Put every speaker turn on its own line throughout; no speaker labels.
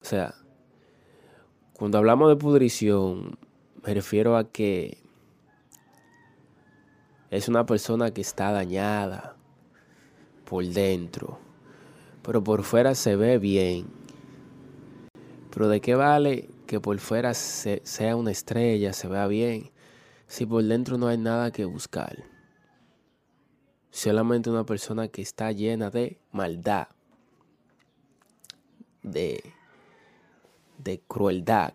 O sea, cuando hablamos de pudrición, me refiero a que es una persona que está dañada por dentro, pero por fuera se ve bien. Pero ¿de qué vale que por fuera sea una estrella, se vea bien, si por dentro no hay nada que buscar? Solamente una persona que está llena de maldad, de de crueldad.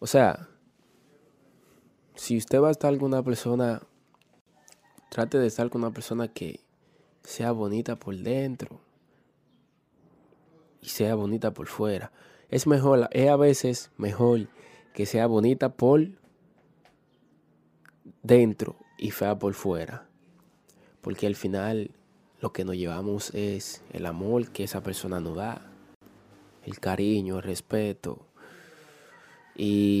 O sea, si usted va a estar con una persona, trate de estar con una persona que sea bonita por dentro y sea bonita por fuera. Es mejor, es a veces mejor que sea bonita por dentro y fea por fuera. Porque al final lo que nos llevamos es el amor que esa persona nos da, el cariño, el respeto, y